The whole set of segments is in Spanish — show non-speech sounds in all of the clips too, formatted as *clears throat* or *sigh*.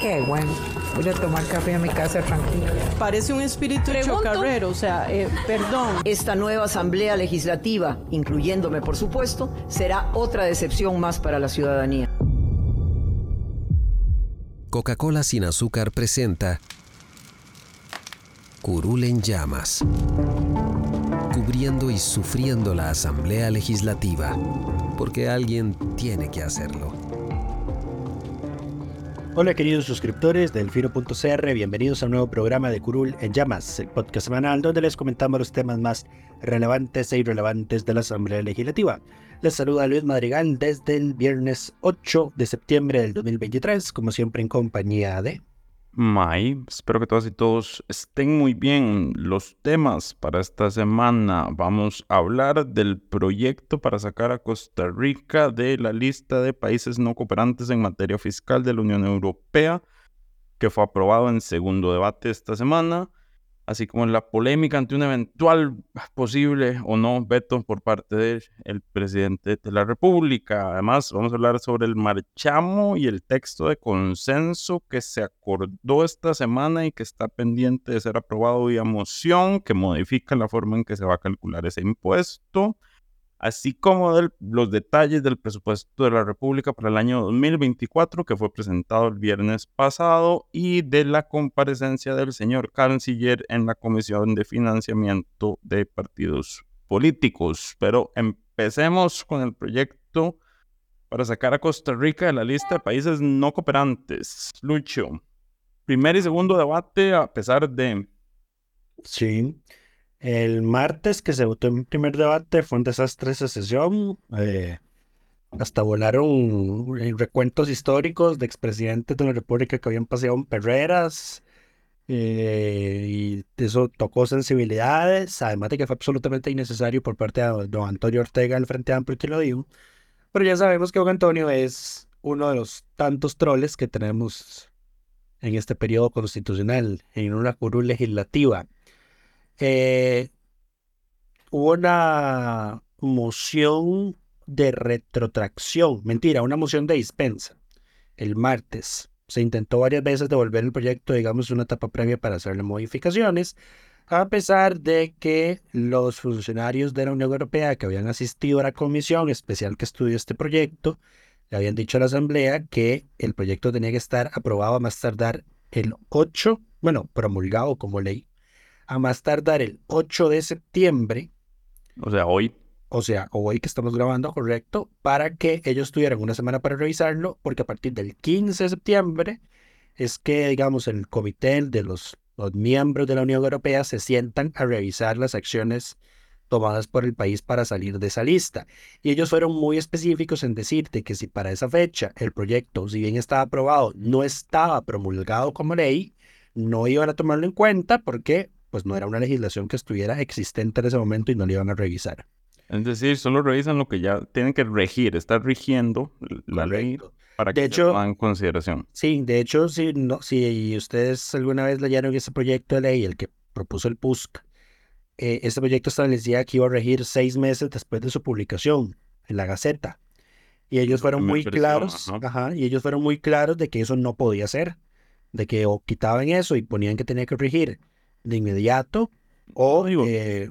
Qué bueno. Voy a tomar café a mi casa tranquilo. Parece un espíritu chocarrero, o sea, eh, perdón. Esta nueva asamblea legislativa, incluyéndome por supuesto, será otra decepción más para la ciudadanía. Coca-Cola sin azúcar presenta Curul en llamas, cubriendo y sufriendo la asamblea legislativa, porque alguien tiene que hacerlo. Hola queridos suscriptores del Firo.cr, bienvenidos a un nuevo programa de Curul en Llamas, el podcast semanal donde les comentamos los temas más relevantes e irrelevantes de la Asamblea Legislativa. Les saluda Luis Madrigal desde el viernes 8 de septiembre del 2023, como siempre en compañía de... May, espero que todas y todos estén muy bien. Los temas para esta semana vamos a hablar del proyecto para sacar a Costa Rica de la lista de países no cooperantes en materia fiscal de la Unión Europea, que fue aprobado en segundo debate esta semana así como la polémica ante un eventual posible o no veto por parte del presidente de la República. Además, vamos a hablar sobre el marchamo y el texto de consenso que se acordó esta semana y que está pendiente de ser aprobado vía moción, que modifica la forma en que se va a calcular ese impuesto así como de los detalles del presupuesto de la República para el año 2024 que fue presentado el viernes pasado y de la comparecencia del señor canciller en la Comisión de Financiamiento de Partidos Políticos. Pero empecemos con el proyecto para sacar a Costa Rica de la lista de países no cooperantes. Lucho, primer y segundo debate a pesar de... Sí. El martes que se votó en primer debate fue un desastre esa sesión. Eh, hasta volaron recuentos históricos de expresidentes de la República que habían paseado en perreras. Eh, y eso tocó sensibilidades, además de que fue absolutamente innecesario por parte de don Antonio Ortega del Frente Amplio que lo dijo. Pero ya sabemos que don Antonio es uno de los tantos troles que tenemos en este periodo constitucional, en una curul legislativa. Eh, hubo una moción de retrotracción, mentira, una moción de dispensa el martes. Se intentó varias veces devolver el proyecto, digamos, una etapa previa para hacerle modificaciones, a pesar de que los funcionarios de la Unión Europea que habían asistido a la comisión especial que estudió este proyecto, le habían dicho a la Asamblea que el proyecto tenía que estar aprobado a más tardar el 8, bueno, promulgado como ley, a más tardar el 8 de septiembre. O sea, hoy. O sea, hoy que estamos grabando, correcto, para que ellos tuvieran una semana para revisarlo, porque a partir del 15 de septiembre es que, digamos, el comité de los, los miembros de la Unión Europea se sientan a revisar las acciones tomadas por el país para salir de esa lista. Y ellos fueron muy específicos en decirte que si para esa fecha el proyecto, si bien estaba aprobado, no estaba promulgado como ley, no iban a tomarlo en cuenta porque pues no era una legislación que estuviera existente en ese momento y no le iban a revisar. Es decir, solo revisan lo que ya tienen que regir, está rigiendo la ley para que se tome en consideración. Sí, de hecho, si, no, si ustedes alguna vez leyeron ese proyecto de ley, el que propuso el PUSC, eh, ese proyecto establecía que iba a regir seis meses después de su publicación en la Gaceta. Y ellos fueron muy claros, ajá, y ellos fueron muy claros de que eso no podía ser, de que o quitaban eso y ponían que tenía que regir de inmediato o... Digo, eh,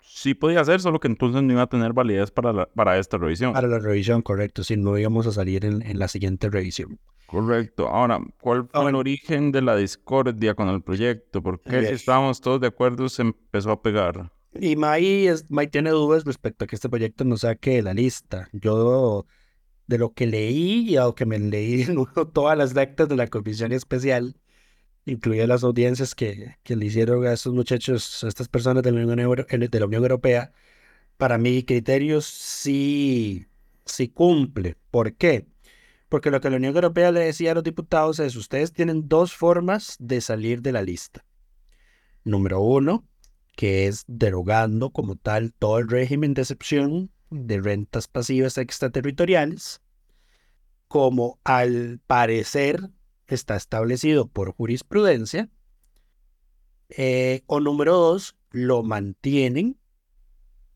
sí podía ser, solo que entonces no iba a tener validez para, para esta revisión. Para la revisión, correcto, si no íbamos a salir en, la siguiente revisión. Correcto. Ahora, ¿cuál fue el origen de la discordia con el proyecto? ¿Por qué si estábamos todos de acuerdo se empezó a pegar? Y May, es, May tiene dudas respecto a que este proyecto no saque la lista. Yo, de lo que leí y a lo que me leí *laughs* todas las lectas de la comisión especial, incluía las audiencias que, que le hicieron a estos muchachos, a estas personas de la Unión, Unión Europea, para mi criterio sí, sí cumple. ¿Por qué? Porque lo que la Unión Europea le decía a los diputados es, ustedes tienen dos formas de salir de la lista. Número uno, que es derogando como tal todo el régimen de excepción de rentas pasivas extraterritoriales, como al parecer está establecido por jurisprudencia. Eh, o número dos, lo mantienen,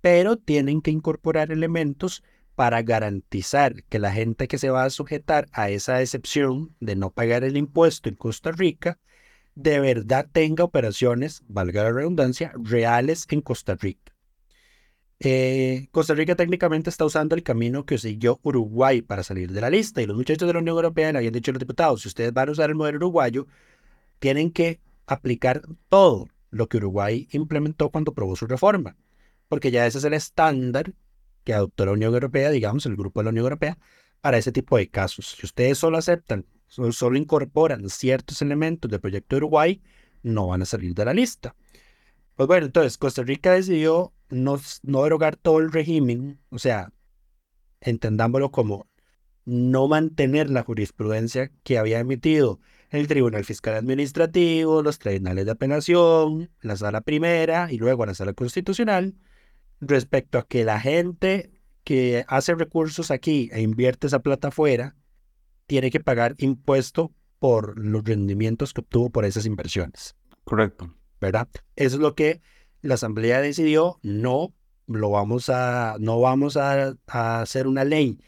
pero tienen que incorporar elementos para garantizar que la gente que se va a sujetar a esa excepción de no pagar el impuesto en Costa Rica de verdad tenga operaciones, valga la redundancia, reales en Costa Rica. Eh, Costa Rica técnicamente está usando el camino que siguió Uruguay para salir de la lista y los muchachos de la Unión Europea le habían dicho a los diputados, si ustedes van a usar el modelo uruguayo, tienen que aplicar todo lo que Uruguay implementó cuando probó su reforma, porque ya ese es el estándar que adoptó la Unión Europea, digamos, el grupo de la Unión Europea, para ese tipo de casos. Si ustedes solo aceptan solo, incorporan ciertos elementos del proyecto de Uruguay, no van a salir de la lista. Pues bueno, entonces Costa Rica decidió no, no derogar todo el régimen, o sea, entendámoslo como no mantener la jurisprudencia que había emitido el Tribunal Fiscal Administrativo, los tribunales de apelación, la sala primera y luego la sala constitucional, respecto a que la gente que hace recursos aquí e invierte esa plata afuera tiene que pagar impuesto por los rendimientos que obtuvo por esas inversiones. Correcto. ¿Verdad? Eso es lo que la Asamblea decidió, no lo vamos a, no vamos a, hacer una ley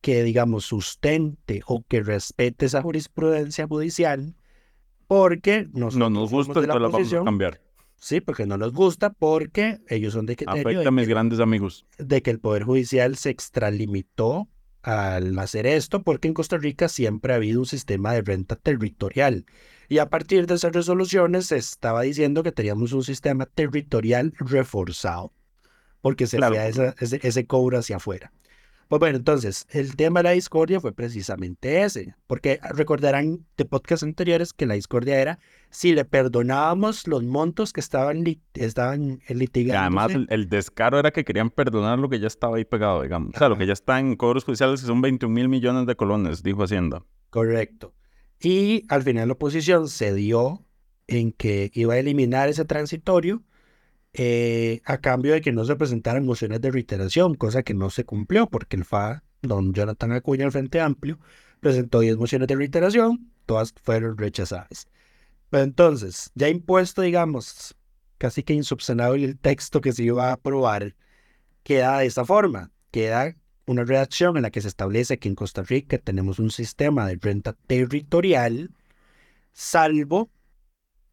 que, digamos, sustente o que respete esa jurisprudencia judicial, porque no nos gusta, de la, la vamos a cambiar. Sí, porque no nos gusta, porque ellos son de que Afecta a mis grandes amigos. De que el Poder Judicial se extralimitó al hacer esto porque en Costa Rica siempre ha habido un sistema de renta territorial. Y a partir de esas resoluciones se estaba diciendo que teníamos un sistema territorial reforzado, porque se hacía ese, ese cobro hacia afuera. Pues bueno, entonces, el tema de la discordia fue precisamente ese, porque recordarán de podcasts anteriores que la discordia era si le perdonábamos los montos que estaban, estaban litigando. Además, el, descaro era que querían perdonar lo que ya estaba ahí pegado, digamos. O sea, lo que ya está en cobros judiciales, que son 21 mil millones de colones, dijo Hacienda. Correcto. Y al final la oposición cedió en que iba a eliminar ese transitorio eh, a cambio de que no se presentaran mociones de reiteración, cosa que no se cumplió porque el FA, don Jonathan Acuña, el Frente Amplio, presentó 10 mociones de reiteración, todas fueron rechazadas. Pero entonces, ya impuesto, digamos, casi que insubsanable el texto que se iba a aprobar, queda de esta forma, queda una redacción en la que se establece que en Costa Rica tenemos un sistema de renta territorial, salvo,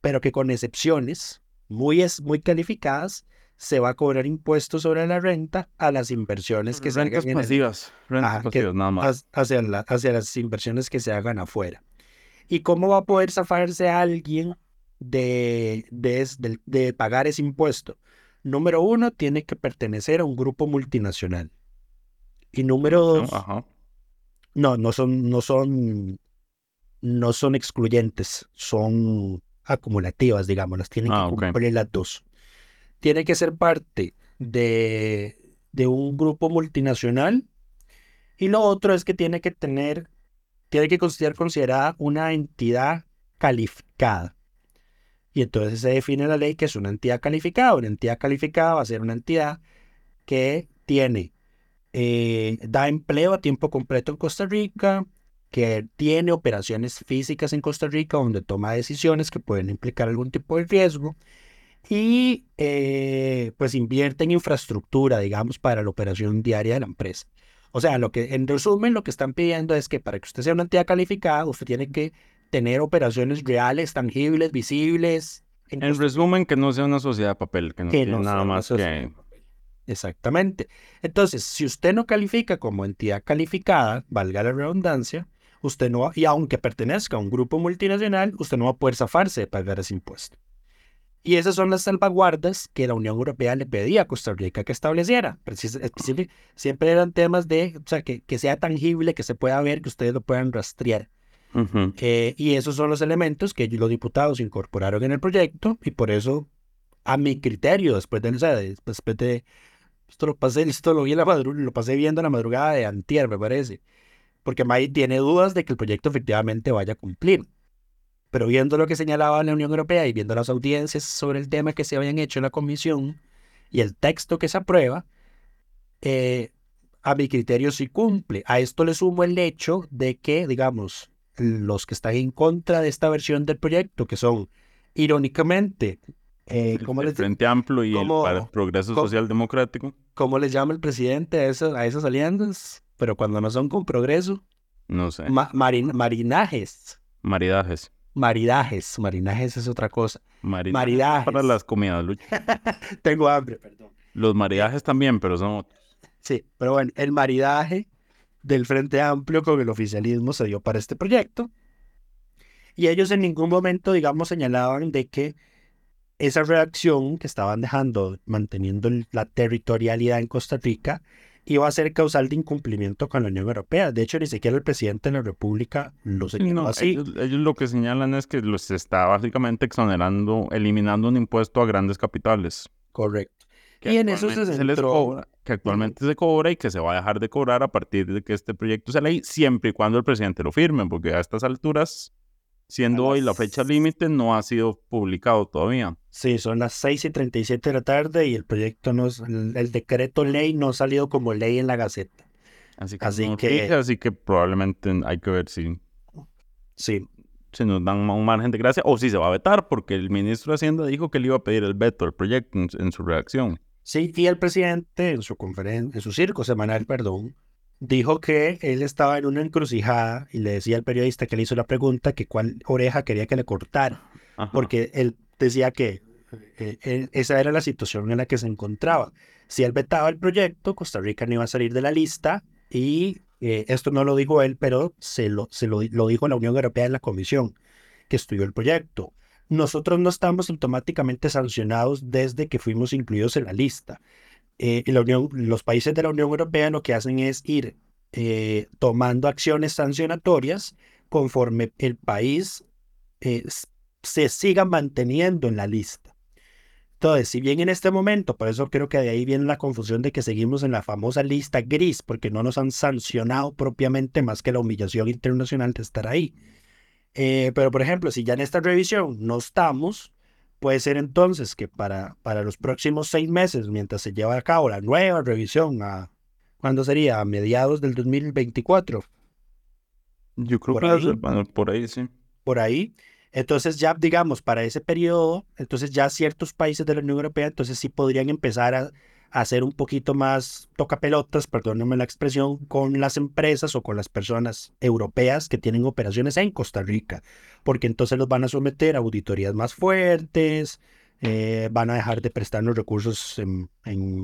pero que con excepciones, muy, muy calificadas, se va a cobrar impuestos sobre la renta a las inversiones que se hagan. Pasivas, rentas pasivas, nada más. Hacia, hacia las inversiones que se hagan afuera. ¿Y cómo va a poder zafarse alguien de, de, de, pagar ese impuesto? Número uno, tiene que pertenecer a un grupo multinacional. Y número dos, no, no son, no son, no son excluyentes, son acumulativas, digamos, las tienen que ah, cumplir las dos. Tiene que ser parte de, de un grupo multinacional y lo otro es que tiene que tener, tiene que considerar considerada una entidad calificada. Y entonces se define la ley que es una entidad calificada. Una entidad calificada va a ser una entidad que tiene, eh, da empleo a tiempo completo en Costa Rica, que tiene operaciones físicas en Costa Rica donde toma decisiones que pueden implicar algún tipo de riesgo y eh, pues invierte en infraestructura, digamos, para la operación diaria de la empresa. O sea, lo que en resumen lo que están pidiendo es que para que usted sea una entidad calificada, usted tiene que tener operaciones reales, tangibles, visibles. En, resumen, que no sea una sociedad de papel, que no tiene nada más que... Exactamente. Entonces, si usted no califica como entidad calificada, valga la redundancia, usted no y aunque pertenezca a un grupo multinacional, usted no va a poder zafarse de pagar ese impuesto. Y esas son las salvaguardas que la Unión Europea le pedía a Costa Rica que estableciera. Siempre eran temas de, o sea, que, que sea tangible, que se pueda ver, que ustedes lo puedan rastrear. Eh, y esos son los elementos que los diputados incorporaron en el proyecto y por eso, a mi criterio, después de, o sea, después de esto lo pasé, esto lo vi en la madrugada, lo pasé viendo en la madrugada de antier, me parece porque May tiene dudas de que el proyecto efectivamente vaya a cumplir. Pero viendo lo que señalaba la Unión Europea y viendo las audiencias sobre el tema que se habían hecho en la comisión y el texto que se aprueba, eh, a mi criterio sí cumple. A esto le sumo el hecho de que, digamos, los que están en contra de esta versión del proyecto, que son irónicamente, eh, ¿cómo el Frente Amplio y el Progreso Social Democrático. ¿Cómo les llama el presidente a, esas, a esas alianzas? Pero cuando no son con progreso. No sé. marinajes. Maridajes. Maridajes. Marinajes es otra cosa. Maridajes. Para las comidas, Lucho. *laughs* Tengo hambre, perdón. Los maridajes también, pero son otros. Sí, pero bueno, el maridaje del Frente Amplio con el oficialismo se dio para este proyecto. Y ellos en ningún momento, digamos, señalaban de que esa reacción que estaban dejando, manteniendo la territorialidad en Costa Rica, iba a ser causal de incumplimiento con la Unión Europea. De hecho, ni siquiera el presidente de la República lo señaló así. Ellos, lo que señalan es que los está básicamente exonerando, eliminando un impuesto a grandes capitales. Correcto. y en eso se, les cobra, que actualmente se cobra y que se va a dejar de cobrar a partir de que este proyecto sea ley, siempre y cuando el presidente lo firme, porque a estas alturas siendo hoy la fecha límite, no ha sido publicado todavía. Sí, son las 6 y 37 de la tarde y el proyecto no es, el, decreto ley no ha salido como ley en la Gaceta. Así que, así, que, así que probablemente hay que ver si, sí. si nos dan un margen de gracia o si se va a vetar, porque el ministro de Hacienda dijo que le iba a pedir el veto al proyecto en, su reacción. Sí, y el presidente en su conferencia, en su circo semanal, perdón, dijo que él estaba en una encrucijada y le decía al periodista que le hizo la pregunta que cuál oreja quería que le cortara, porque él decía que eh, esa era la situación en la que se encontraba. Si él vetaba el proyecto, Costa Rica no iba a salir de la lista y eh, esto no lo dijo él, pero se, lo, se lo, lo dijo la Unión Europea en la comisión que estudió el proyecto. Nosotros no estamos automáticamente sancionados desde que fuimos incluidos en la lista. Eh, la Unión, los países de la Unión Europea lo que hacen es ir eh, tomando acciones sancionatorias conforme el país eh, se siga manteniendo en la lista. Entonces, si bien en este momento, por eso creo que de ahí viene la confusión de que seguimos en la famosa lista gris, porque no nos han sancionado propiamente más que la humillación internacional de estar ahí. pero, por ejemplo, si ya en esta revisión no estamos, Puede ser entonces que para, para los próximos seis meses, mientras se lleva a cabo la nueva revisión, a, ¿cuándo sería? A mediados del 2024. Yo creo que por ahí, sí. Por ahí. Entonces ya, digamos, para ese periodo, entonces ya ciertos países de la Unión Europea, entonces sí podrían empezar a, hacer un poquito más toca pelotas, perdónenme la expresión, con las empresas o con las personas europeas que tienen operaciones en Costa Rica, porque entonces los van a someter a auditorías más fuertes, eh, van a dejar de prestarnos recursos en,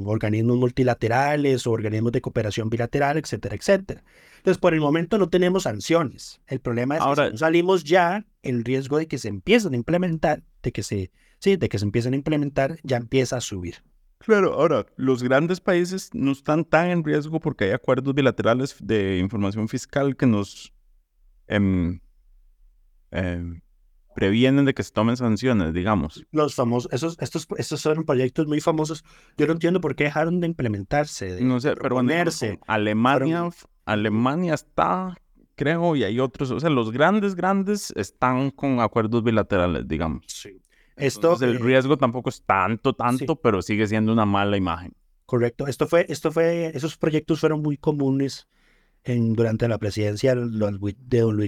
organismos multilaterales o organismos de cooperación bilateral, etcétera, etcétera. Entonces, por el momento no tenemos sanciones. El problema es que si salimos ya, el riesgo de que se empiecen a implementar, de que se, sí, de que se empiecen a implementar, ya empieza a subir. Claro, ahora, los grandes países no están tan en riesgo porque hay acuerdos bilaterales de información fiscal que nos em, em, previenen de que se tomen sanciones, digamos. Los famosos, esos, estos, estos son proyectos muy famosos. Yo no entiendo por qué dejaron de implementarse. no sé, pero Alemania, Alemania está, creo, y hay otros, o sea, los grandes, grandes están con acuerdos bilaterales, digamos. Sí. Esto, el eh, riesgo tampoco es tanto, tanto, pero sigue siendo una mala imagen. Correcto. Esto fue, esto fue, esos proyectos fueron muy comunes en, durante la presidencia de don Luis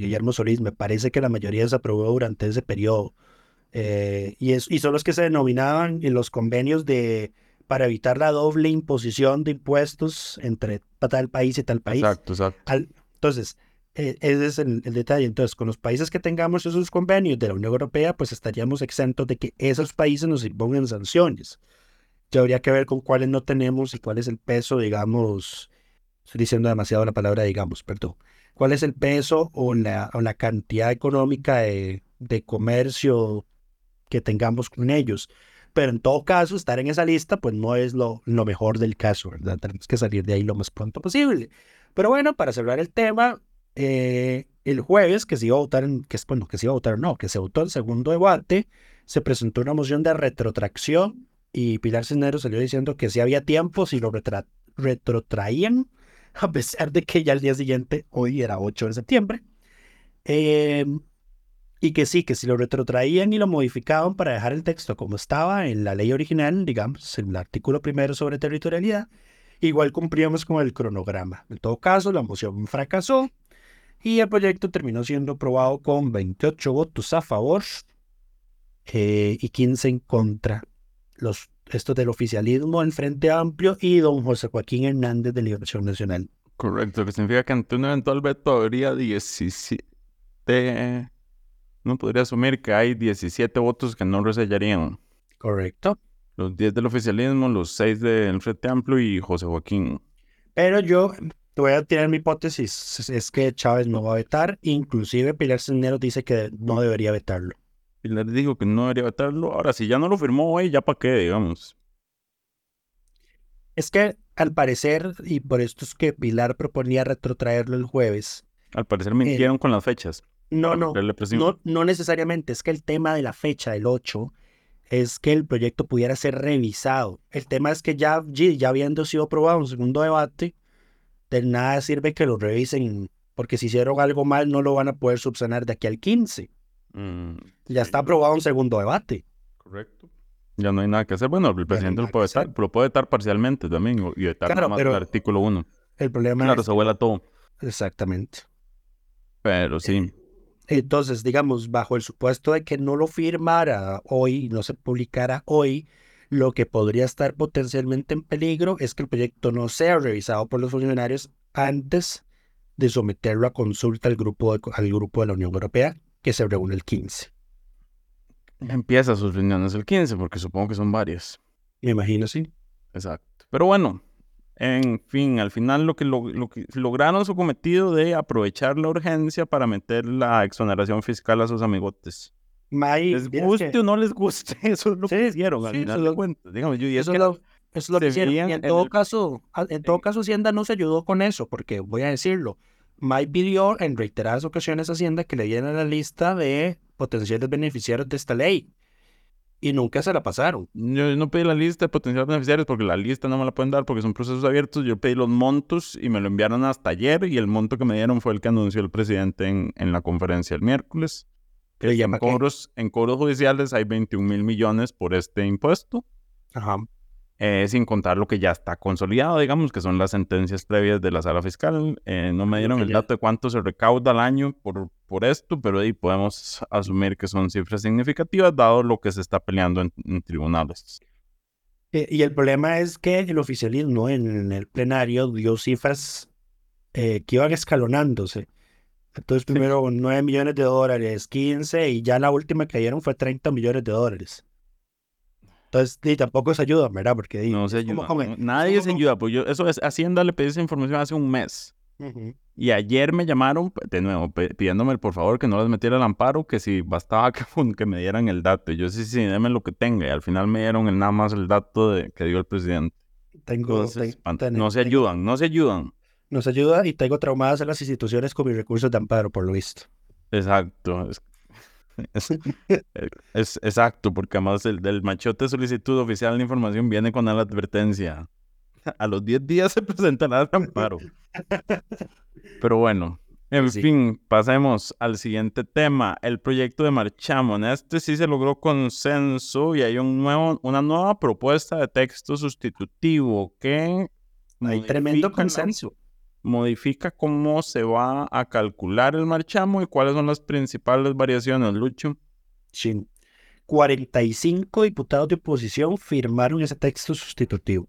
Guillermo Solís. Me parece que la mayoría se aprobó durante ese periodo. Eh, y, es, y son los que se denominaban en los convenios de para evitar la doble imposición de impuestos entre tal país y tal país. Exacto, exacto. entonces, e, ese es el, detalle. Entonces, con los países que tengamos esos convenios de la Unión Europea, pues estaríamos exentos de que esos países nos impongan sanciones. Ya habría que ver con cuáles no tenemos y cuál es el peso, digamos, estoy diciendo demasiado la palabra digamos, perdón. ¿Cuál es el peso o la, o la cantidad económica de, de comercio que tengamos con ellos? Pero en todo caso, estar en esa lista, pues no es lo, lo mejor del caso, ¿verdad? Tenemos que salir de ahí lo más pronto posible. Pero bueno, para cerrar el tema, eh, el jueves, que se iba a votar, en, que, bueno, que se iba a votar, no, que se votó el segundo debate, se presentó una moción de retrotracción y Pilar Cisneros salió diciendo que si había tiempo, si lo retrotraían, *laughs* a pesar de que ya el día siguiente, hoy era 8 de septiembre. Eh, y que sí, que si lo retrotraían y lo modificaban para dejar el texto como estaba en la ley original, digamos, en el artículo primero sobre territorialidad, igual cumplíamos con el cronograma. En todo caso, la moción fracasó y el proyecto terminó siendo aprobado con 28 votos a favor eh, y 15 en contra. Los, estos del oficialismo en Frente Amplio y don José Joaquín Hernández de Liberación Nacional. Correcto, que significa que ante un eventual veto habría 17 no podría asumir que hay 17 votos que no resellarían. Correcto. Los 10 del oficialismo, los 6 del Frente Amplio y José Joaquín. Pero yo voy a tirar mi hipótesis, es que Chávez no va a vetar, inclusive Pilar Cisneros dice que no debería vetarlo. Pilar dijo que no debería vetarlo, ahora si ya no lo firmó hoy, ya para qué, digamos. Es que al parecer, y por esto es que Pilar proponía retrotraerlo el jueves. Al parecer mintieron con las fechas. No, no, no, no necesariamente. Es que el tema de la fecha del 8 es que el proyecto pudiera ser revisado. El tema es que ya, ya habiendo sido aprobado un segundo debate, de nada sirve que lo revisen, porque si hicieron algo mal no lo van a poder subsanar de aquí al 15. Mm, ya está aprobado un segundo debate. Correcto. Ya no hay nada que hacer. Bueno, el presidente lo puede estar, lo puede estar parcialmente también y vetar claro, más el artículo 1. El problema claro, se vuela todo. Exactamente. Pero sí. Entonces, digamos, bajo el supuesto de que no lo firmara hoy, no se publicara hoy, lo que podría estar potencialmente en peligro es que el proyecto no sea revisado por los funcionarios antes de someterlo a consulta al grupo de, al grupo de la Unión Europea, que se reúne el 15. Empieza sus reuniones el 15, porque supongo que son varias. Me imagino, sí. Exacto. Pero bueno, en fin, al final lo que, lo, que lograron su cometido de aprovechar la urgencia para meter la exoneración fiscal a sus amigotes. Les guste o no les guste, *laughs* eso es lo que hicieron al final de cuentas. y eso, es lo, es lo que hicieron. Y en, todo caso, en todo caso, Hacienda no se ayudó con eso, porque voy a decirlo. Mike pidió en reiteradas ocasiones a Hacienda que le dieran la lista de potenciales beneficiarios de esta ley y nunca se la pasaron. Yo no pedí la lista de potenciales beneficiarios porque la lista no me la pueden dar porque son procesos abiertos. Yo pedí los montos y me lo enviaron hasta ayer y el monto que me dieron fue el que anunció el presidente en, en la conferencia el miércoles. En, cobros, en cobros judiciales hay 21 mil millones por este impuesto. Ajá. Eh, sin contar lo que ya está consolidado, digamos, que son las sentencias previas de la sala fiscal. Eh, no me dieron el dato de cuánto se recauda al año por, por esto, pero ahí podemos asumir que son cifras significativas, dado lo que se está peleando en, tribunales. Eh, y el problema es que el oficialismo en el plenario dio cifras que iban escalonándose. Entonces, primero 9 millones de dólares, 15, y ya la última que dieron fue 30 millones de dólares. Entonces, tampoco se ayuda, ¿verdad? Porque no se ayuda. nadie se ayuda. Pues yo, eso es, Hacienda le pedí esa información hace un mes. Y ayer me llamaron, de nuevo, pidiéndome por favor que no les metiera el amparo, que si bastaba *laughs* que, que me dieran el dato. Y yo sí, sí, déme lo que tenga. Y al final me dieron el, nada más el dato de, que dio el presidente. Tengo, no se ayudan, no se ayudan. No se ayuda y tengo traumadas en las instituciones con mis recursos de amparo, por lo visto. Exacto. Es, *laughs* exacto, porque además el del machote solicitud oficial de información viene con la advertencia. *laughs* A los 10 días se presentará el amparo. Pero bueno, en fin, pasemos al siguiente tema, el proyecto de Marchamo. este sí se logró consenso y hay un nuevo, una nueva propuesta de texto sustitutivo que... Hay tremendo consenso modifica cómo se va a calcular el marchamo y cuáles son las principales variaciones, Lucho. Sí. 45 diputados de oposición firmaron ese texto sustitutivo.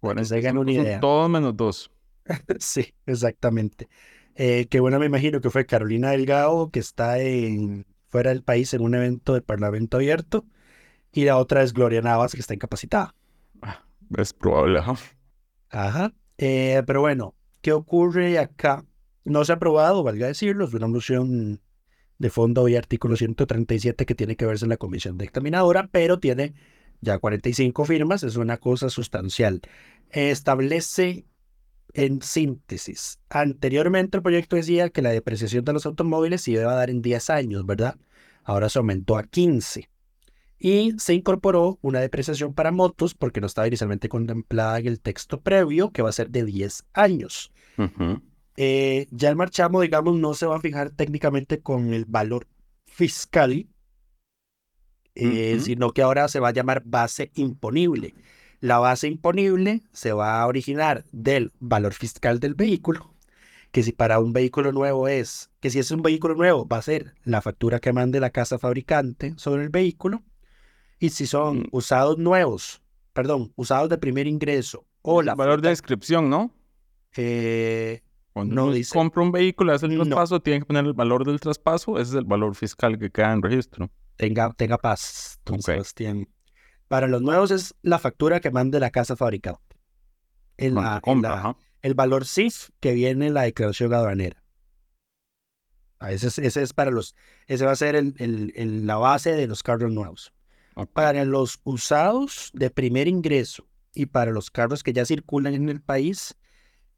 Bueno, se una idea. Todos menos dos. *laughs* sí, exactamente. Eh, que bueno, me imagino que fue Carolina Delgado, que está en, fuera del país en un evento de Parlamento abierto, y la otra es Gloria Navas, que está incapacitada. Ah, es probable, ajá. Ajá. Eh, pero bueno, ¿Qué ocurre acá? No se ha aprobado, valga decirlo, es una moción de fondo y artículo 137 que tiene que verse en la comisión dictaminadora, pero tiene ya 45 firmas, es una cosa sustancial. Establece en síntesis, anteriormente el proyecto decía que la depreciación de los automóviles se iba a dar en 10 años, ¿verdad? Ahora se aumentó a 15. Y se incorporó una depreciación para motos porque no estaba inicialmente contemplada en el texto previo, que va a ser de 10 años. Eh, ya el marchamo, digamos, no se va a fijar técnicamente con el valor fiscal, eh, sino que ahora se va a llamar base imponible. La base imponible se va a originar del valor fiscal del vehículo, que si para un vehículo nuevo es, que si es un vehículo nuevo va a ser la factura que mande la casa fabricante sobre el vehículo, y si son usados nuevos, perdón, usados de primer ingreso o la... valor de inscripción, ¿no? Eh, Cuando no dice... compra un vehículo, hace el traspaso, tiene que poner el valor del traspaso, ese es el valor fiscal que queda en registro. Tenga, tenga paz, Para los nuevos es la factura que mande la casa fabricante. El, el valor CIF que viene en la declaración aduanera. Ah, ese es, ese es para los, ese va a ser el, el, la base de los carros nuevos. Para los usados de primer ingreso y para los carros que ya circulan en el país,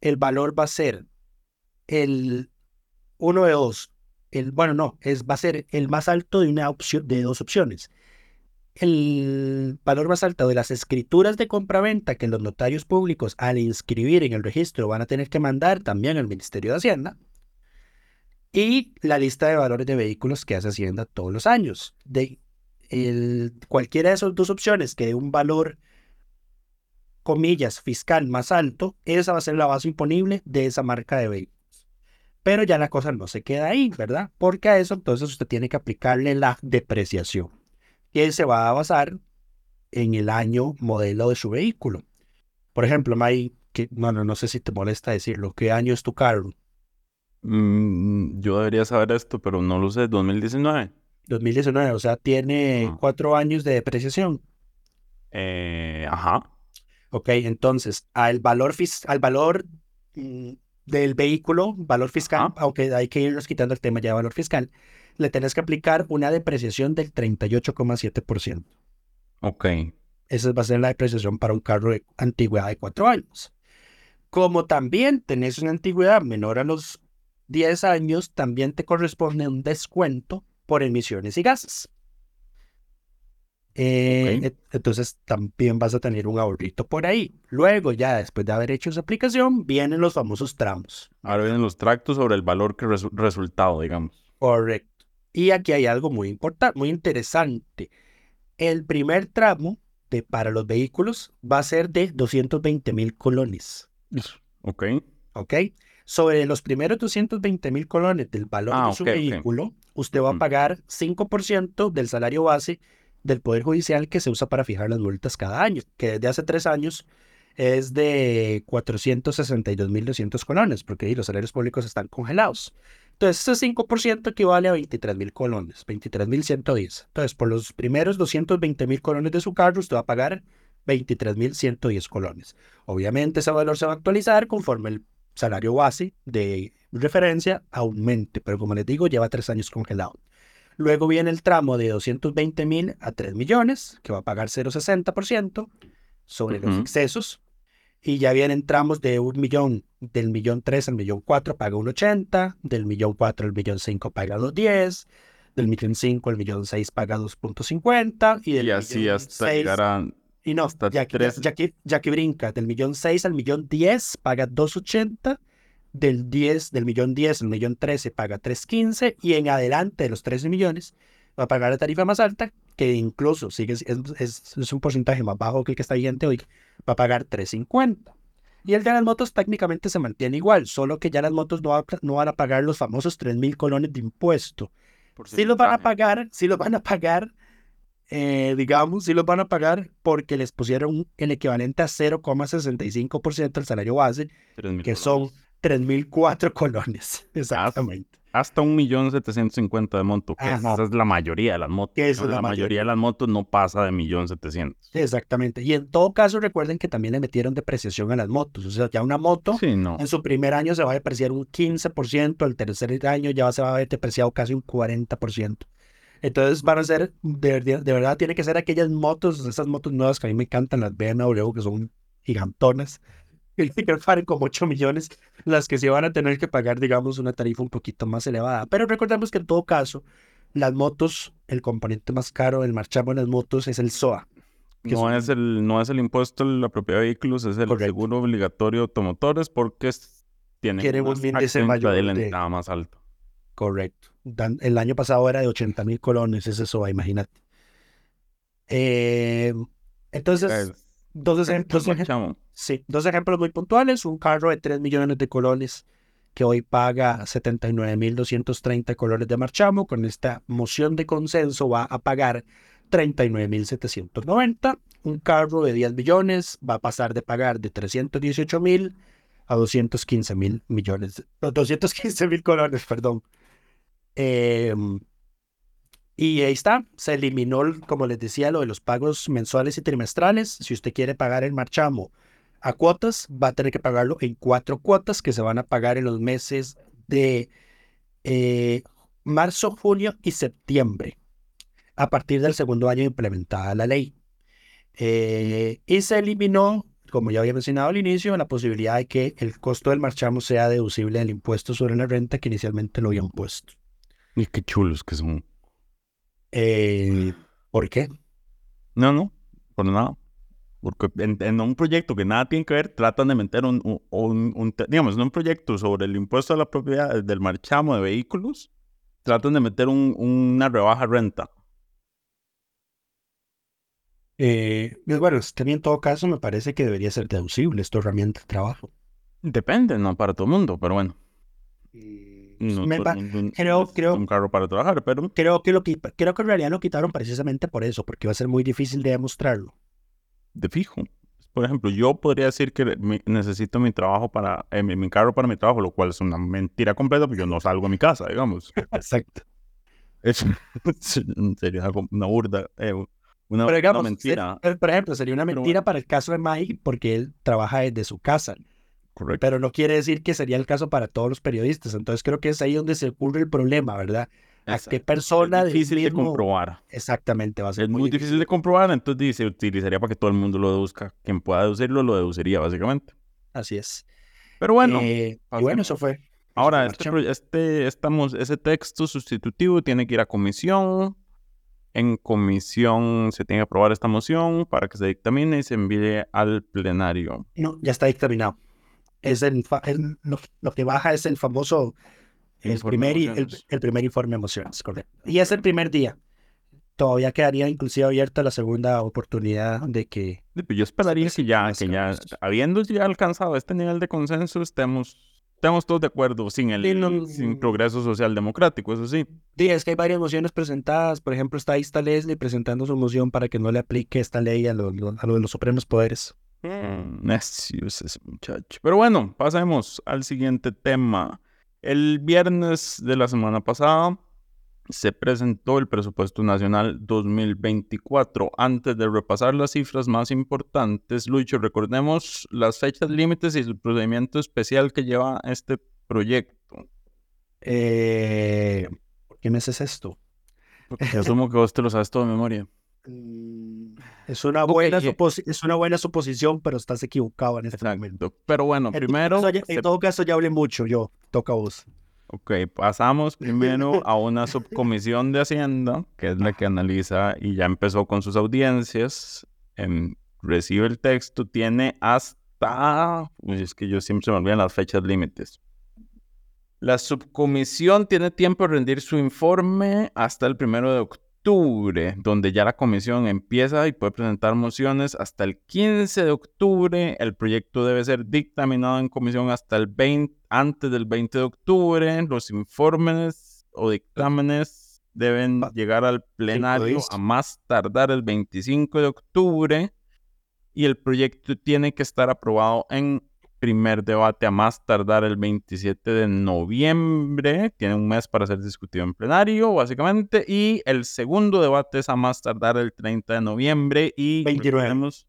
el valor va a ser el uno de dos. El, bueno, no, es, va a ser el más alto de una opción, de dos opciones. El valor más alto de las escrituras de compraventa que los notarios públicos al inscribir en el registro van a tener que mandar también al Ministerio de Hacienda. Y la lista de valores de vehículos que hace Hacienda todos los años. De el, cualquiera de esas dos opciones que dé un valor, comillas, fiscal más alto, esa va a ser la base imponible de esa marca de vehículos. Pero ya la cosa no se queda ahí, ¿verdad? Porque a eso entonces usted tiene que aplicarle la depreciación, que se va a basar en el año modelo de su vehículo. Por ejemplo, May, que, no, no, no sé si te molesta decirlo, ¿qué año es tu carro? Mm, yo debería saber esto, pero no lo sé, 2019. 2019, o sea, tiene cuatro años de depreciación. Eh, ajá. Ok, entonces, al valor, al valor mm, del vehículo, valor fiscal, aunque hay que irnos quitando el tema ya de valor fiscal, le tenés que aplicar una depreciación del 38,7%. Ok. Esa va a ser la depreciación para un carro de antigüedad de cuatro años. Como también tenés una antigüedad menor a los 10 años, también te corresponde un descuento por emisiones y gases. Eh, entonces también vas a tener un ahorrito por ahí. Luego, ya después de haber hecho esa aplicación, vienen los famosos tramos. Ahora vienen los tractos sobre el valor que resultado, digamos. Correcto. Y aquí hay algo muy importante, muy interesante. El primer tramo de, para los vehículos va a ser de 220 mil colones. Ok. Ok. Sobre los primeros 220 mil colones del valor ah, de su vehículo, usted va a pagar 5% del salario base del Poder Judicial que se usa para fijar las multas cada año, que desde hace tres años es de 462.200 colones, porque los salarios públicos están congelados. Entonces, ese 5% equivale a 23.000 colones, 23.110. Entonces, por los primeros 220.000 colones de su carro, usted va a pagar 23.110 colones. Obviamente, ese valor se va a actualizar conforme el salario base de referencia aumente, pero como les digo, lleva tres años congelado. Luego viene el tramo de 220 mil a 3 millones, que va a pagar 0,60% sobre los excesos. Y ya vienen tramos de un millón, del millón 3 al millón 4 paga 1,80, del millón 4 al millón 5 paga 2,10, del millón 5 al millón 6 paga 2,50 y del y así hasta llegar Y no, ya, que, ya que brinca, del millón 6 al millón 10 paga 2,80 del 10, del millón 10 al millón 13 paga 3.15 y en adelante de los 13 millones va a pagar la tarifa más alta, que incluso sigue, es, es, un porcentaje más bajo que el que está vigente hoy, va a pagar 3.50. Y el de las motos técnicamente se mantiene igual, solo que ya las motos no, no van a pagar los famosos 3.000 colones de impuesto. Sí los van a pagar, sí los van a pagar, eh, digamos, sí los van a pagar porque les pusieron el equivalente a 0,65% del salario base, que son 3.004 colones. *laughs* *laughs* Exactamente. Hasta un millón setecientos de motos, que esa es la mayoría de las motos. es la, mayoría. de las motos no pasa de millón setecientos. Exactamente. Y en todo caso, recuerden que también le metieron depreciación a las motos. O sea, ya una moto en su primer año se va a depreciar un 15%, el tercer año ya se va a haber depreciado casi un 40%. Entonces van a ser, de, de, verdad, tiene que ser aquellas motos, esas motos nuevas que a mí me encantan, las BMW, que son gigantonas, *laughs* que paguen como 8 millones, las que se van a tener que pagar, digamos, una tarifa un poquito más elevada. Pero recordemos que en todo caso, las motos, el componente más caro del marchamo en las motos es el SOA. No es, el, no es el impuesto a la propiedad de vehículos, es el Correcto. seguro obligatorio de automotores porque es- tiene un índice mayor de entrada más alto. Correcto. El año pasado era de 80 mil colones ese SOA, imagínate. Eh, entonces, Es- dos, ejem- dos ejem- Marchamo. sí, dos ejemplos muy puntuales. Un carro de 3 millones de colones que hoy paga 79.230 colones de marchamo. Con esta moción de consenso va a pagar 39.790. Un carro de 10 millones va a pasar de pagar de 318.000 a 215 mil millones. no, 215 mil colones, perdón. Eh, y ahí está, se eliminó, como les decía, lo de los pagos mensuales y trimestrales. Si usted quiere pagar el marchamo a cuotas, va a tener que pagarlo en cuatro cuotas que se van a pagar en los meses de eh, marzo, junio y septiembre, a partir del segundo año implementada la ley. Eh, y se eliminó, como ya había mencionado al inicio, la posibilidad de que el costo del marchamo sea deducible del impuesto sobre la renta que inicialmente lo habían puesto. Y qué chulos que son. Eh, ¿Por qué? No, no, por nada. Porque en, en un proyecto que nada tiene que ver, tratan de meter un, un, un- un te- digamos, en un proyecto sobre el impuesto a la propiedad del marchamo de vehículos, tratan de meter un- una rebaja renta. Eh, pues bueno, mí en todo caso me parece que debería ser deducible esta herramienta de trabajo. Depende, no para todo el mundo, pero bueno. No Me creo- es creo- un carro para trabajar, pero Creo que, lo creo que en realidad lo quitaron precisamente por eso, porque va a ser muy difícil de demostrarlo. de fijo. Por ejemplo, yo podría decir que mi- necesito mi trabajo para, eh, mi, mi carro para mi trabajo, lo cual es una mentira completa, porque yo no salgo a mi casa, digamos. *laughs* Exacto. Es, *laughs* sería una burda, eh, una, Pero una mentira. eh, por ejemplo, sería una Pero mentira para el caso de Mike porque él trabaja desde su casa, Correcto. pero no quiere decir que sería el caso para todos los periodistas. Entonces creo que es ahí donde se ocurre el problema, ¿verdad? ¿A qué persona es difícil de comprobar. Exactamente, va a ser Es muy difícil de comprobar, entonces di- se utilizaría para que todo el mundo lo deduzca. Quien pueda deducirlo, lo deduciría, básicamente. Así es. Pero bueno, Eh, y bueno, eso fue. ahora este, este, estamos, ese texto sustitutivo tiene que ir a comisión. En comisión se tiene que aprobar esta moción para que se dictamine y se envíe al plenario. No, ya está dictaminado. Es el, el- lo, lo que baja es el famoso el primer, el, el primer informe de emociones, correcto. Y es el primer día. Todavía quedaría inclusive abierta la segunda oportunidad de que pues Yo esperaría que ya, que ya, habiendo ya alcanzado este nivel de consenso, estemos, estemos todos de acuerdo, sin el Sí, no- sin progreso social democrático, eso sí. Sí, es que hay varias mociones presentadas. Por ejemplo, está ahí está Leslie presentando su moción para que no le aplique esta ley a lo- a lo de los supremos poderes. Mm, Necios ese muchacho. Pero bueno, pasemos al siguiente tema. El viernes de la semana pasada se presentó el presupuesto nacional 2024. Antes de repasar las cifras más importantes, Lucho, recordemos las fechas límites y el procedimiento especial que lleva este proyecto. Eh, ¿Por qué me haces esto? Porque asumo que vos te lo sabes todo de memoria. *laughs* Es una, buena supos- es una buena suposición, pero estás equivocado en este momento. Exacto. Pero bueno, En todo primero, caso, en todo caso, ya hablé mucho yo. Toca a vos. ok, pasamos primero *laughs* a una subcomisión de Hacienda, que es la que analiza y ya empezó con sus audiencias. em, recibe el texto, tiene hasta, uy, es que yo siempre se me olvidan las fechas límites. La subcomisión tiene tiempo de rendir su informe hasta el primero de octubre, donde ya la comisión empieza y puede presentar mociones hasta el 15 de octubre. El proyecto debe ser dictaminado en comisión hasta el 20, antes del 20 de octubre. Los informes o dictámenes deben Va- llegar al plenario a más tardar el 25 de octubre y el proyecto tiene que estar aprobado en primer debate a más tardar el 27 de noviembre. Tiene un mes para ser discutido en plenario, básicamente. Y el segundo debate es a más tardar el 30 de noviembre. Y 29. recordemos-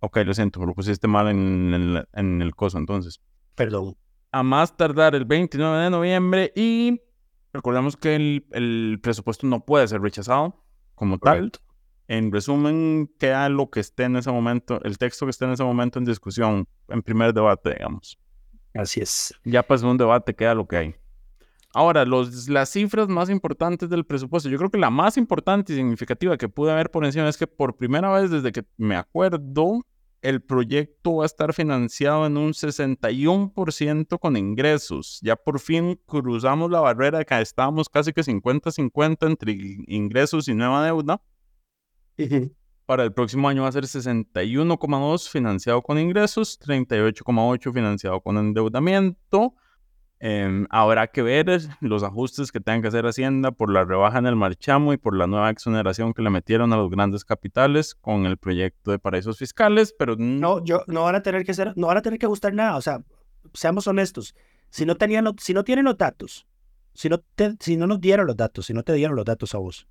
Ok, lo siento, lo pusiste mal en el, en el coso entonces. Perdón. A más tardar el 29 de noviembre. Y recordemos que el, el presupuesto no puede ser rechazado como tal. En resumen, queda lo que esté en ese momento, el texto que esté en ese momento en discusión, en primer debate, digamos. Así es. Ya pasó un debate, queda lo que hay. Ahora, los, las cifras más importantes del presupuesto, yo creo que la más importante y significativa que pude haber por encima es que por primera vez desde que me acuerdo, el proyecto va a estar financiado en un 61% con ingresos. Ya por fin cruzamos la barrera de que estábamos casi que 50-50 entre ingresos y nueva deuda. Para el próximo año va a ser 61,2 financiado con ingresos, 38,8 financiado con endeudamiento. Em, habrá que ver los ajustes que tengan que hacer Hacienda por la rebaja en el marchamo y por la nueva exoneración que le metieron a los grandes capitales con el proyecto de paraísos fiscales, pero no, yo no van a tener que hacer, no van a tener que ajustar nada, o sea, seamos honestos, si no tenían, si no tienen los datos, si no si no nos dieron los datos, si no te dieron los datos a vos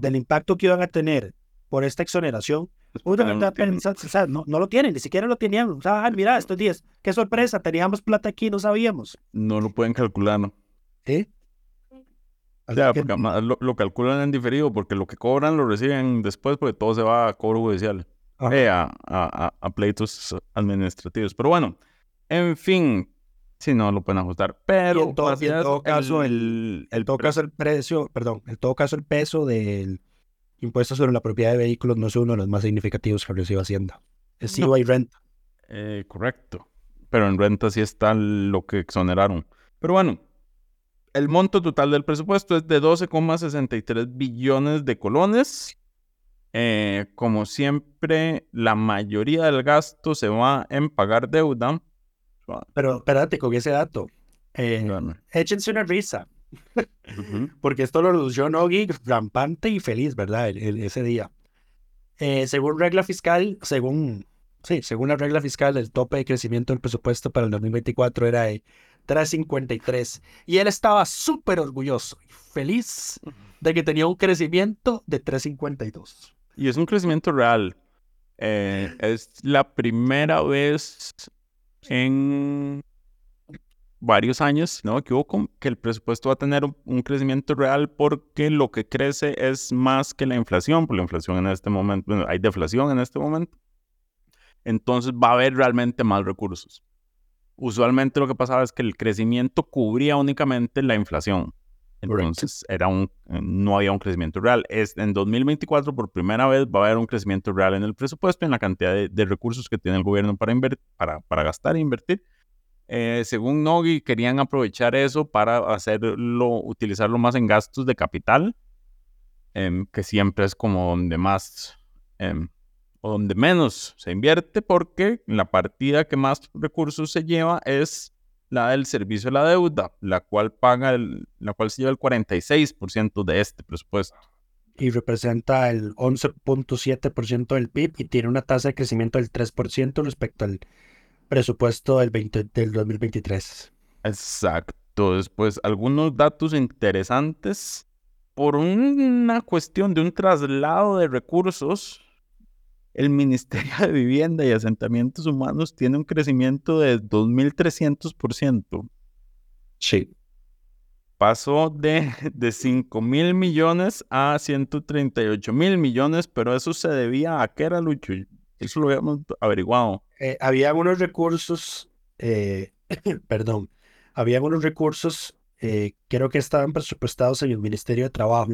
del impacto que iban a tener por esta exoneración, no, no, lo tienen, ni siquiera lo tenían. O sea, mira, estos días, qué sorpresa, teníamos plata aquí, no sabíamos. No lo pueden calcular, ¿no? ¿Sí? O sea, porque lo, calculan en diferido, porque lo que cobran lo reciben después, porque todo se va a cobro judicial, eh, a, a, a, pleitos administrativos. Pero bueno, en fin, si no lo pueden ajustar. Pero en, todo caso, el, el, todo caso, el precio, perdón, en todo caso, el peso del impuestos sobre la propiedad de vehículos no es uno de los más significativos que recibe Hacienda. Es IVA y renta. Eh, correcto. Pero en renta sí está lo que exoneraron. Pero bueno, el monto total del presupuesto es de 12,63 billones de colones. Eh, como siempre, la mayoría del gasto se va en pagar deuda. Pero espérate con ese dato. Eh, échense una risa. *laughs* Porque esto lo anunció Nogi rampante y feliz, ¿verdad? ese día. Eh, según regla fiscal, según, sí, según la regla fiscal, el tope de crecimiento del presupuesto para el 2024 era de 353. Y él estaba súper orgulloso y feliz de que tenía un crecimiento de 352. Y es un crecimiento real. Eh, es la primera vez en varios años, ¿no? Que, que el presupuesto va a tener un, crecimiento real porque lo que crece es más que la inflación, por la inflación en este momento, bueno, hay deflación en este momento. Entonces va a haber realmente más recursos. Usualmente lo que pasaba es que el crecimiento cubría únicamente la inflación. Entonces era un, no había un crecimiento real. Es, en 2024 por primera vez va a haber un crecimiento real en el presupuesto, en la cantidad de, recursos que tiene el gobierno para, para, para gastar e invertir eh, según Nogi, querían aprovechar eso para hacerlo, utilizarlo más en gastos de capital, em, que siempre es como donde más em, o donde menos se invierte, porque la partida que más recursos se lleva es la del servicio de la deuda, la cual paga el, la cual se lleva el 46% de este presupuesto. Y representa el 11.7% del PIB y tiene una tasa de crecimiento del 3% respecto al presupuesto del, 20, del 2023. Exacto. Después, algunos datos interesantes. Por una cuestión de un traslado de recursos, el Ministerio de Vivienda y Asentamientos Humanos tiene un crecimiento de 2.300%. Sí. Pasó de, de 5 mil millones a 138 mil millones, pero eso se debía a qué era, Lucho? Eso lo habíamos averiguado. Eh, había algunos recursos, eh, *clears throat* perdón, había algunos recursos, eh, creo que estaban presupuestados en el Ministerio de Trabajo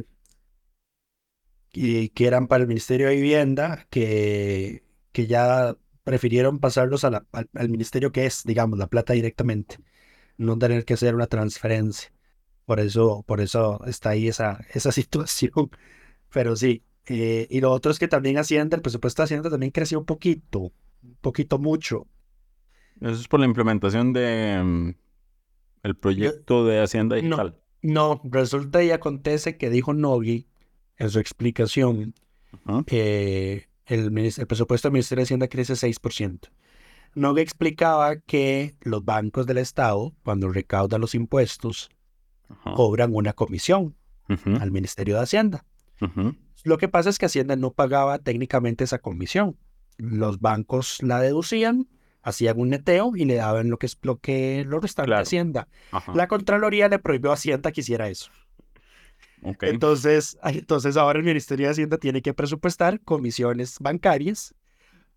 y que eran para el Ministerio de Vivienda, que, que ya prefirieron pasarlos al, ministerio que es, digamos, la plata directamente, no tener que hacer una transferencia. Por eso, por eso está ahí esa, esa *laughs* situación. Pero sí, y lo otro es que también Hacienda, el presupuesto de Hacienda también creció un poquito, un poquito mucho. Eso es por la implementación de mm, el proyecto de Hacienda Digital. No, resulta y acontece que dijo Nogi en su explicación que el, el, presupuesto del Ministerio de Hacienda crece 6%. Nogi explicaba que los bancos del Estado, cuando recaudan los impuestos, cobran una comisión al Ministerio de Hacienda. Lo que pasa es que Hacienda no pagaba técnicamente esa comisión. Los bancos la deducían, hacían un neteo y le daban lo que es lo que lo restante Hacienda. La Contraloría le prohibió a Hacienda que hiciera eso. Entonces, entonces ahora el Ministerio de Hacienda tiene que presupuestar comisiones bancarias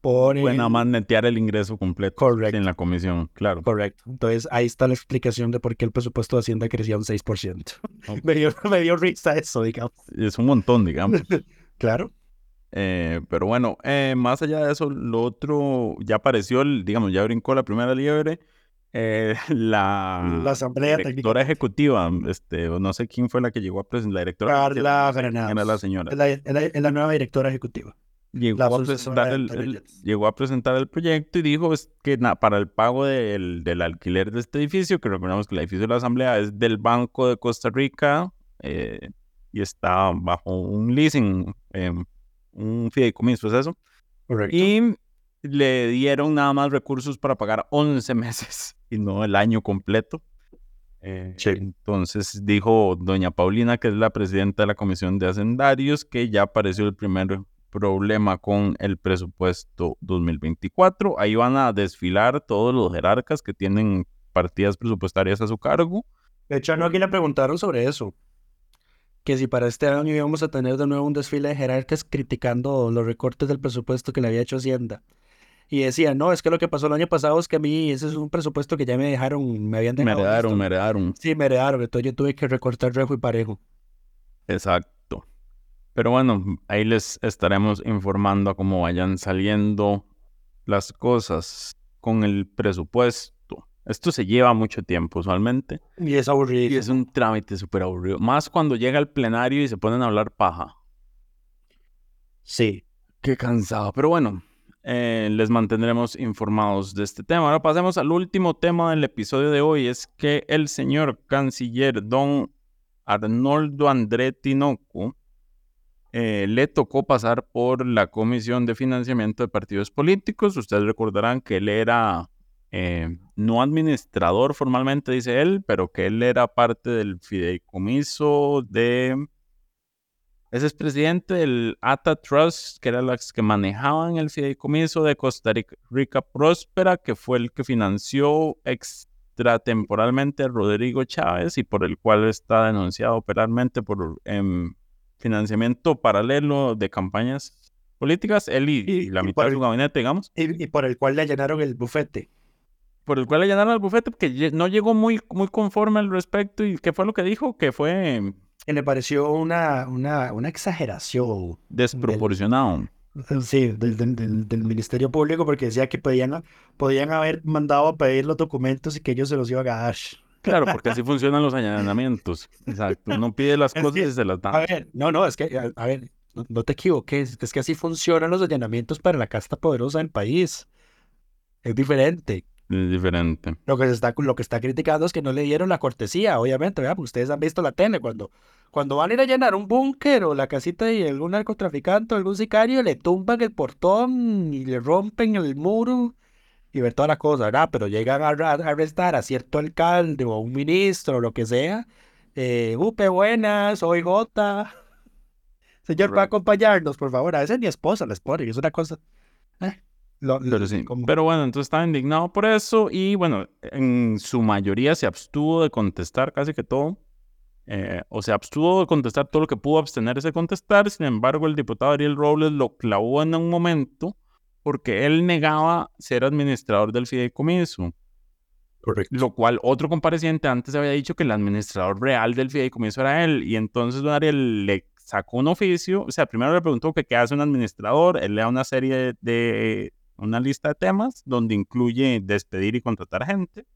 por Pueden nada el- más netear el ingreso completo Correcto. en la comisión, claro. Correcto. Entonces ahí está la explicación de por qué el presupuesto de Hacienda crecía un 6%. *laughs* me, dio, me dio risa eso, digamos. Es un montón, digamos. *laughs* Claro. Eh, pero bueno, eh, más allá de eso, lo otro ya apareció, el- digamos, ya brincó la primera liebre. eh, *laughs* la, La asamblea directora ejecutiva, este, no sé quién fue la que llegó a presentar, la directora. Carla. Era la señora. La, la nueva directora ejecutiva. Llegó, a presentar el, el- llegó a presentar el proyecto y dijo es que na- para el pago del, del alquiler de este edificio, que recordemos que el edificio de la Asamblea es del Banco de Costa Rica eh, y está bajo un leasing, eh, un fideicomiso, ¿es eso? Correcto. Y le dieron nada más recursos para pagar 11 *laughs* meses y no el año completo. Eh, Sí. Entonces dijo doña Paulina, que es la presidenta de la Comisión de Hacendarios, que ya apareció el primer problema con el presupuesto 2024. Ahí van a desfilar todos los jerarcas que tienen partidas presupuestarias a su cargo. De hecho, a Nogi le preguntaron sobre eso. Que si para este año íbamos a tener de nuevo un desfile de jerarcas criticando los recortes del presupuesto que le había hecho Hacienda. Y decía, no, es que lo que pasó el año pasado es que a mí ese es un presupuesto que ya me dejaron, me habían Me dejado. heredaron, listo". me heredaron. Sí, me heredaron, entonces yo tuve que recortar rejo y parejo. Exacto. Pero bueno, ahí les estaremos informando a cómo vayan saliendo las cosas con el presupuesto. Esto se lleva mucho tiempo usualmente Y es aburrido. y es un trámite súper aburrido. Más cuando llega el plenario y se ponen a hablar paja. Sí. Qué cansado. Pero bueno, eh, les mantendremos informados de este tema. Ahora pasemos al último tema del episodio de hoy. Es que el señor canciller don Arnoldo André Tinoco eh, le tocó pasar por la Comisión de Financiamiento de Partidos Políticos. Ustedes recordarán que él era eh, no administrador formalmente, dice él, pero que él era parte del fideicomiso de... Ese es presidente del ATA Trust, que eran las que manejaban el fideicomiso de Costa Rica, Próspera, que fue el que financió extratemporalmente a Rodrigo Chávez y por el cual está denunciado penalmente por em, financiamiento paralelo de campañas políticas, él y, Y- y la y mitad de su el- gabinete, digamos, Y, por el cual le allanaron el bufete. por el cual le llenaron al bufete, porque no llegó muy, muy conforme al respecto. ¿Y qué fue lo que dijo? Que fue Que le pareció una, una, una exageración. desproporcionado. Sí, del- del Ministerio Público, porque decía que podían, podían haber mandado a pedir los documentos y que ellos se los iban a dar. Claro, porque así funcionan los allanamientos. Exacto. Uno pide las Es cosas que, y se las dan. A ver, no, no, es que, a, a ver, no, no te equivoques, es que así funcionan los allanamientos para la casta poderosa del país. Es diferente. Es diferente. Lo que se está, lo que está criticando es que no le dieron la cortesía, obviamente, ¿verdad? Porque ustedes han visto la tele, cuando, cuando van a ir a llenar un búnker o la casita de algún narcotraficante o algún sicario, le tumban el portón y le rompen el muro y ver toda la cosa, ¿verdad? Pero llegan a, arrestar a cierto alcalde o a un ministro o lo que sea. Eh, Upe, buenas, soy Jota. *laughs* Señor, ¿va a acompañarnos, por favor? A veces mi esposa les pone, es una cosa. eh, lo- Pero sí. como- Pero bueno, entonces estaba indignado por eso y bueno, en su mayoría se abstuvo de contestar casi que todo. Eh, o se abstuvo de contestar todo lo que pudo abstenerse de contestar. Sin embargo, el diputado Ariel Robles lo clavó en un momento porque él negaba ser administrador del fideicomiso. Lo cual otro compareciente antes había dicho que el administrador real del fideicomiso era él. Y entonces don Ariel le sacó un oficio. O sea, primero le preguntó que qué hace un administrador. Él le da una serie de, de- una lista de temas donde incluye despedir y contratar gente.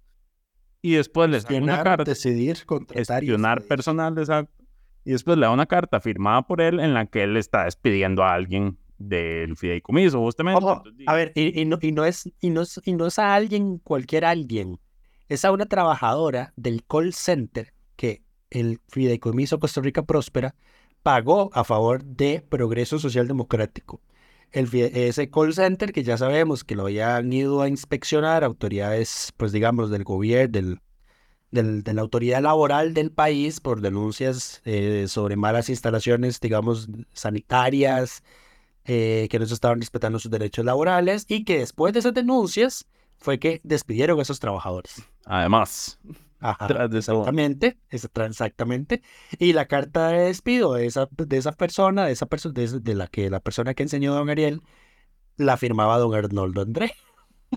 Y después le saca una carta. decidir, contratar y Gestionar despedir. personal, exacto. Y después le da una carta firmada por él en la que él está despidiendo a alguien del fideicomiso, justamente. Ojo, a ver, y, y no, y, no es, y, no es, y no es a alguien, cualquier alguien. Es a una trabajadora del call center que el Fideicomiso Costa Rica Próspera pagó a favor de Progreso Social Democrático. El, ese call center que ya sabemos que lo habían ido a inspeccionar autoridades, pues digamos, del gobierno, del, del- de la autoridad laboral del país por denuncias eh, sobre malas instalaciones, digamos, sanitarias, eh, que no se estaban respetando sus derechos laborales y que después de esas denuncias fue que despidieron a esos trabajadores. Además, Ajá, exactamente, exactamente. Y la carta de despido de esa, de esa persona, de esa persona, de, la que la persona que enseñó don Ariel, la firmaba don Arnoldo André.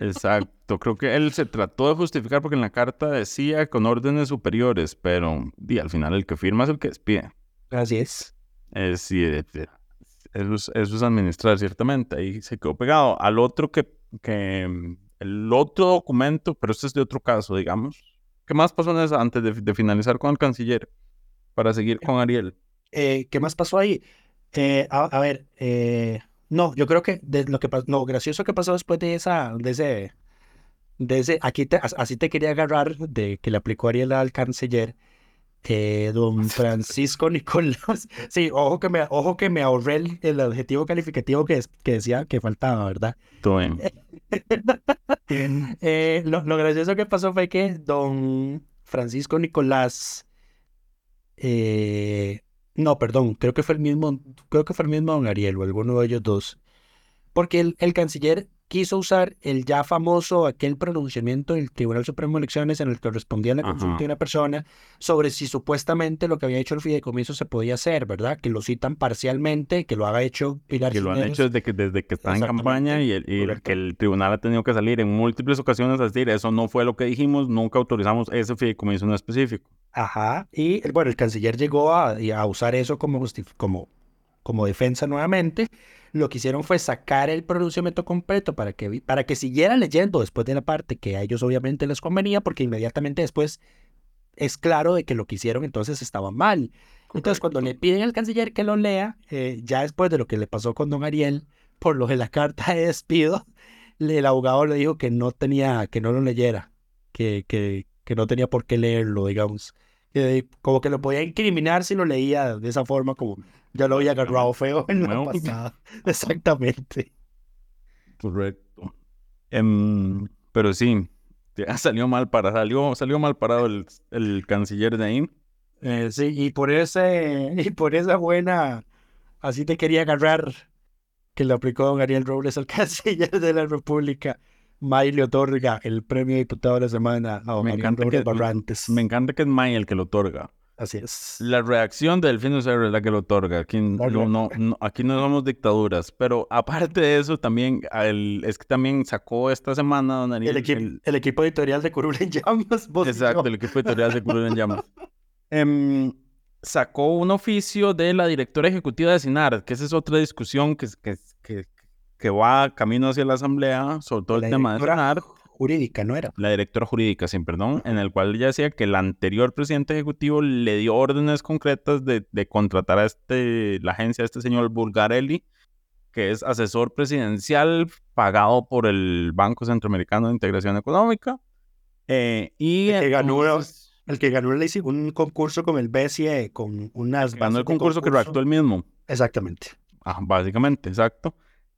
Exacto, creo que él se trató de justificar porque en la carta decía con órdenes superiores, pero al final el que firma es el que despide. Así es. Es, sí, eh, eso, es, eso es administrar, ciertamente. Ahí se quedó pegado. Al otro que, que, mm, el otro documento, pero este es de otro caso, digamos. ¿Qué más pasó antes de, de finalizar con el canciller? Para seguir con Ariel. Eh, ¿Qué más pasó ahí? Eh, a, a ver, eh, no, yo creo que de lo que lo gracioso que pasó después de esa, de ese, de ese, aquí te, as- así te quería agarrar de que le aplicó Ariel al canciller, eh, don Francisco Nicolás. Sí, ojo que me, ojo que me ahorré el, el adjetivo calificativo que, es- que decía que faltaba, ¿verdad? Todo bien. *laughs* Eh, lo, lo gracioso que pasó fue que don Francisco Nicolás, eh, no, perdón, creo que fue el mismo, creo que fue el mismo don Ariel o alguno de ellos dos, porque el, el canciller quiso usar el ya famoso aquel pronunciamiento del Tribunal Supremo de Elecciones en el que respondía a la consulta Ajá. de una persona sobre si supuestamente lo que había hecho el fideicomiso se podía hacer, ¿verdad? Que lo citan parcialmente, que lo haga hecho Pilar Que lo han hecho desde que, desde que está en campaña y, el, y el- que el tribunal ha tenido que salir en múltiples ocasiones a decir, eso no fue lo que dijimos, nunca autorizamos ese fideicomiso en específico. Ajá, y bueno, el canciller llegó a, a usar eso como, como, como defensa nuevamente. Lo que hicieron fue sacar el pronunciamiento completo para que, para que siguiera leyendo después de la parte que a ellos obviamente les convenía, porque inmediatamente después es claro de que lo que hicieron entonces estaba mal. Entonces, cuando le piden al canciller que lo lea, eh, ya después de lo que le pasó con don Ariel, por lo de la *laughs* carta de despido, el abogado le dijo que no tenía, que no lo leyera, que, que, que no tenía por qué leerlo, digamos. Como que lo podía incriminar si lo leía de esa forma, como ya lo había agarrado feo *laughs* en la pasada. *laughs* Exactamente. Correcto. Em, pero sí, *laughs* salió mal para, salió, salió mal parado el, el canciller de ahí. Eh, sí, y por ese, y por esa buena, así te quería agarrar que le aplicó don Ariel Robles al canciller de la República. May le otorga el premio diputado de la semana a Me encanta, que, Barrantes. me encanta que es May el que lo otorga. Así es. La reacción de Delfino Cerro es la que lo otorga. Aquí no, no- no- aquí no somos dictaduras. Pero aparte de eso, también el- es que también sacó esta semana don Ariel, El, equi- el- el equipo editorial de Curul en Llamas. Exacto, el equipo editorial de Curul en Llamas. *laughs* Em, sacó un oficio de la directora ejecutiva de SINAR, que esa es otra discusión que, que, que, que va camino hacia la asamblea sobre todo el La tema de directora SINAR, jurídica, ¿no era? la directora jurídica, sin perdón, en el cual ella decía que el anterior presidente ejecutivo le dio órdenes concretas de, de contratar a este, la agencia, a este señor Bulgarelli, que es asesor presidencial pagado por el Banco Centroamericano de Integración Económica. eh, y El que ganó entonces- El que ganó le hizo un concurso con el BCE, con unas Ganó el de concurso que redactó él mismo. Exactamente. Ah, básicamente, exacto.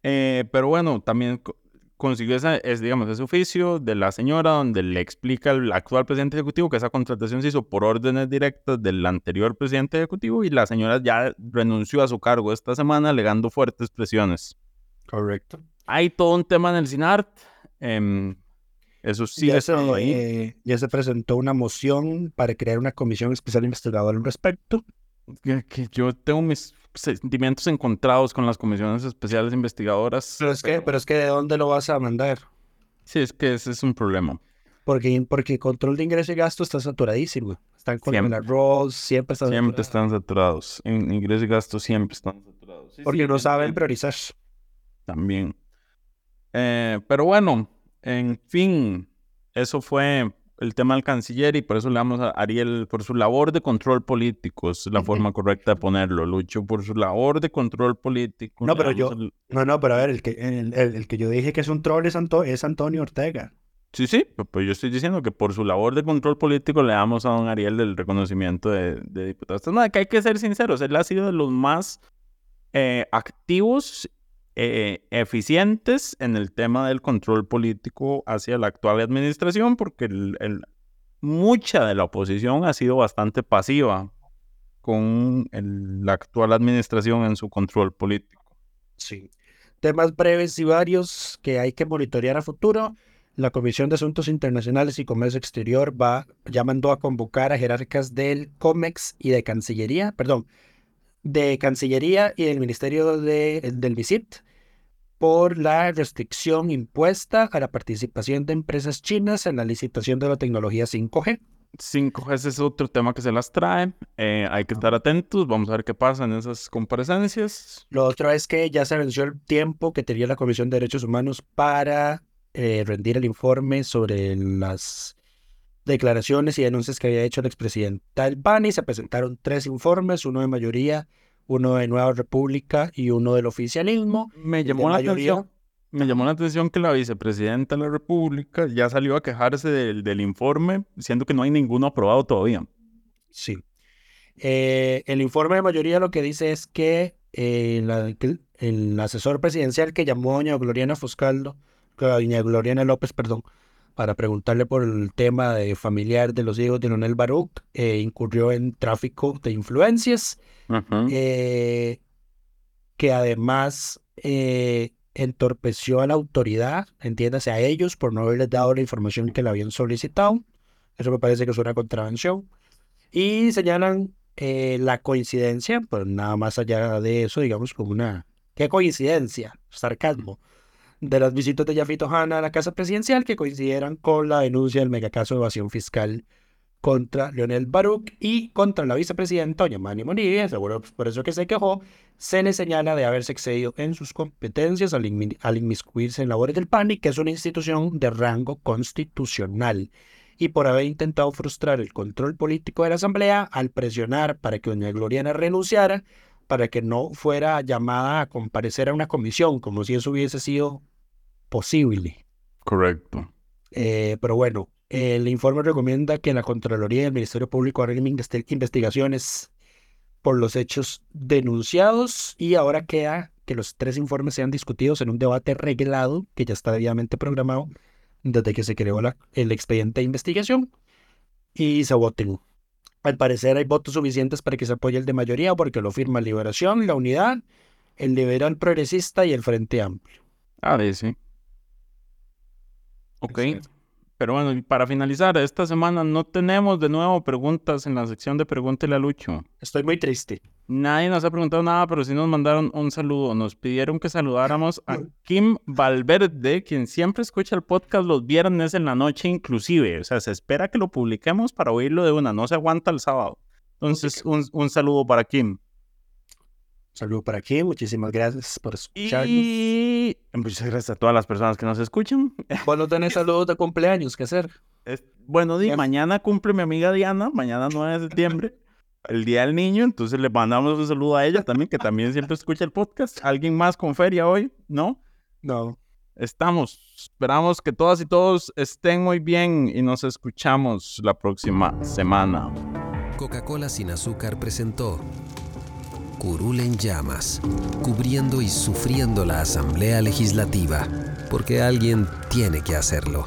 Eh, pero bueno, también co- consiguió esa, es, digamos, ese oficio de la señora donde le explica al actual presidente ejecutivo que esa contratación se hizo por órdenes directas del anterior presidente ejecutivo y la señora ya renunció a su cargo esta semana alegando fuertes presiones. Correcto. Hay todo un tema en el SINART. em, eso sí ya, está se, ahí. eh, ya se presentó una moción para crear una comisión especial investigadora al respecto. Que, que yo tengo mis sentimientos encontrados con las comisiones especiales investigadoras. Pero es que, pero es que ¿de dónde lo vas a mandar? Sí, es que ese es un problema. Porque, porque control de ingreso y gasto está saturadísimo. Están con Siempre. el arroz, siempre están Siempre saturados. están saturados. En ingresos y gastos siempre están saturados. Sí, Porque sí, no saben priorizar. También. Eh, pero bueno, en fin, eso fue el tema del canciller y por eso le damos a Ariel por su labor de control político. Es la forma *laughs* correcta de ponerlo. Lucho por su labor de control político. No, pero yo- el- No, no, pero a ver, el que, el, el- el que yo dije que es un troll es, Anto- es Antonio Ortega. Sí, sí, pu- pues yo estoy diciendo que por su labor de control político le damos a don Ariel el reconocimiento de, de diputado. Nada, que hay que ser sinceros, él ha sido de los más eh, activos, eh, eficientes en el tema del control político hacia la actual administración, porque mucha de la oposición ha sido bastante pasiva con la actual administración en su control político. Sí. Temas breves y varios que hay que monitorear a futuro. La Comisión de Asuntos Internacionales y Comercio Exterior va, ya mandó a convocar a jerarcas del COMEX y de Cancillería, perdón, de Cancillería y del Ministerio de, del VISIT, por la restricción impuesta a la participación de empresas chinas en la licitación de la tecnología 5G. 5G ese es otro tema que se las trae. Eh, hay que estar atentos. Vamos a ver qué pasa en esas comparecencias. Lo otro es que ya se venció el tiempo que tenía la Comisión de Derechos Humanos para eh, rendir el informe sobre las declaraciones y denuncias que había hecho el expresidente Albani. Se presentaron tres informes, uno de mayoría, uno de Nueva República y uno del oficialismo. Me llamó la atención me llamó la atención que la vicepresidenta de la República ya salió a quejarse del, del informe, siendo que no hay ninguno aprobado todavía. Sí. Eh, el informe de mayoría lo que dice es que, eh, el asesor presidencial que llamó a doña Gloriana Foscaldo, doña Gloriana López, perdón, para preguntarle por el tema de familiar de los hijos de Leonel Baruch, eh, incurrió en tráfico de influencias, que además entorpeció a la autoridad, entiéndase a ellos, por no haberles dado la información que le habían solicitado. Eso me parece que es una contravención. Y señalan eh, la coincidencia, pues nada más allá de eso, digamos, como una... ¿Qué coincidencia? Sarcasmo. De las visitas de Yafito Hanna a la Casa Presidencial que coincidieran con la denuncia del megacaso de evasión fiscal contra Leonel Baruch y contra la vicepresidenta doña Mani Monivia, seguro por eso que se quejó, se le señala de haberse excedido en sus competencias al, inmiscuirse en labores del PANI, que es una institución de rango constitucional, y por haber intentado frustrar el control político de la Asamblea al presionar para que doña Gloriana renunciara, para que no fuera llamada a comparecer a una comisión, como si eso hubiese sido posible. Correcto. Eh, pero bueno, el informe recomienda que la Contraloría y el Ministerio Público hagan investigaciones por los hechos denunciados y ahora queda que los tres informes sean discutidos en un debate reglado que ya está debidamente programado desde que se creó el expediente de investigación y se voten. Al parecer hay votos suficientes para que se apoye el de mayoría porque lo firma Liberación, la Unidad, el Liberal Progresista y el Frente Amplio. Ah, sí. Ok. Pero bueno, para finalizar, esta semana no tenemos de nuevo preguntas en la sección de Pregúntele a Lucho. Estoy muy triste. Nadie nos ha preguntado nada, pero sí nos mandaron un saludo. Nos pidieron que saludáramos a Kim Valverde, quien siempre escucha el podcast los viernes en la noche inclusive. O sea, se espera que lo publiquemos para oírlo de una, no se aguanta el sábado. Entonces, un, un saludo para Kim. Saludo para aquí, muchísimas gracias por escucharnos. Y muchas gracias a todas las personas que nos escuchan. Vos no tenés saludos de cumpleaños que hacer. bueno, di, mañana cumple mi amiga Diana, mañana 9 de septiembre, el Día del Niño, entonces le mandamos un saludo a ella también, que también siempre escucha el podcast. ¿Alguien más con feria hoy? ¿No? No. Estamos. Esperamos que todas y todos estén muy bien y nos escuchamos la próxima semana. Coca-Cola sin azúcar presentó curul en llamas, cubriendo y sufriendo la Asamblea Legislativa, porque alguien tiene que hacerlo.